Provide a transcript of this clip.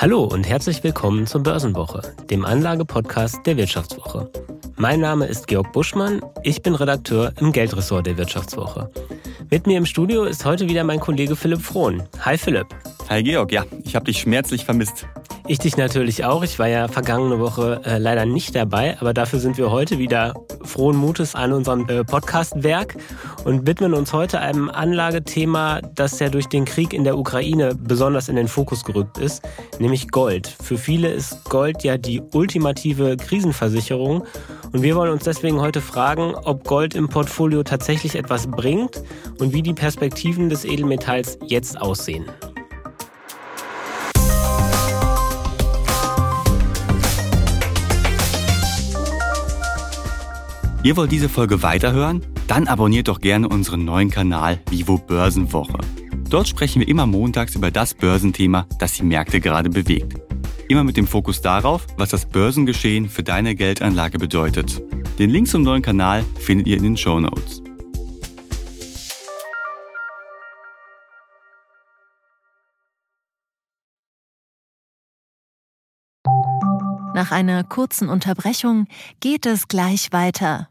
Hallo und herzlich willkommen zur Börsenwoche, dem Anlagepodcast der Wirtschaftswoche. Mein Name ist Georg Buschmann, ich bin Redakteur im Geldressort der Wirtschaftswoche. Mit mir im Studio ist heute wieder mein Kollege Philipp Frohn. Hi Philipp. Hi Georg, ja, ich habe dich schmerzlich vermisst. Ich dich natürlich auch. Ich war ja vergangene Woche äh, leider nicht dabei, aber dafür sind wir heute wieder frohen Mutes an unserem äh, Podcastwerk und widmen uns heute einem Anlagethema, das ja durch den Krieg in der Ukraine besonders in den Fokus gerückt ist, nämlich Gold. Für viele ist Gold ja die ultimative Krisenversicherung und wir wollen uns deswegen heute fragen, ob Gold im Portfolio tatsächlich etwas bringt und wie die Perspektiven des Edelmetalls jetzt aussehen. Ihr wollt diese Folge weiterhören? Dann abonniert doch gerne unseren neuen Kanal Vivo Börsenwoche. Dort sprechen wir immer montags über das Börsenthema, das die Märkte gerade bewegt. Immer mit dem Fokus darauf, was das Börsengeschehen für deine Geldanlage bedeutet. Den Link zum neuen Kanal findet ihr in den Show Notes. Nach einer kurzen Unterbrechung geht es gleich weiter.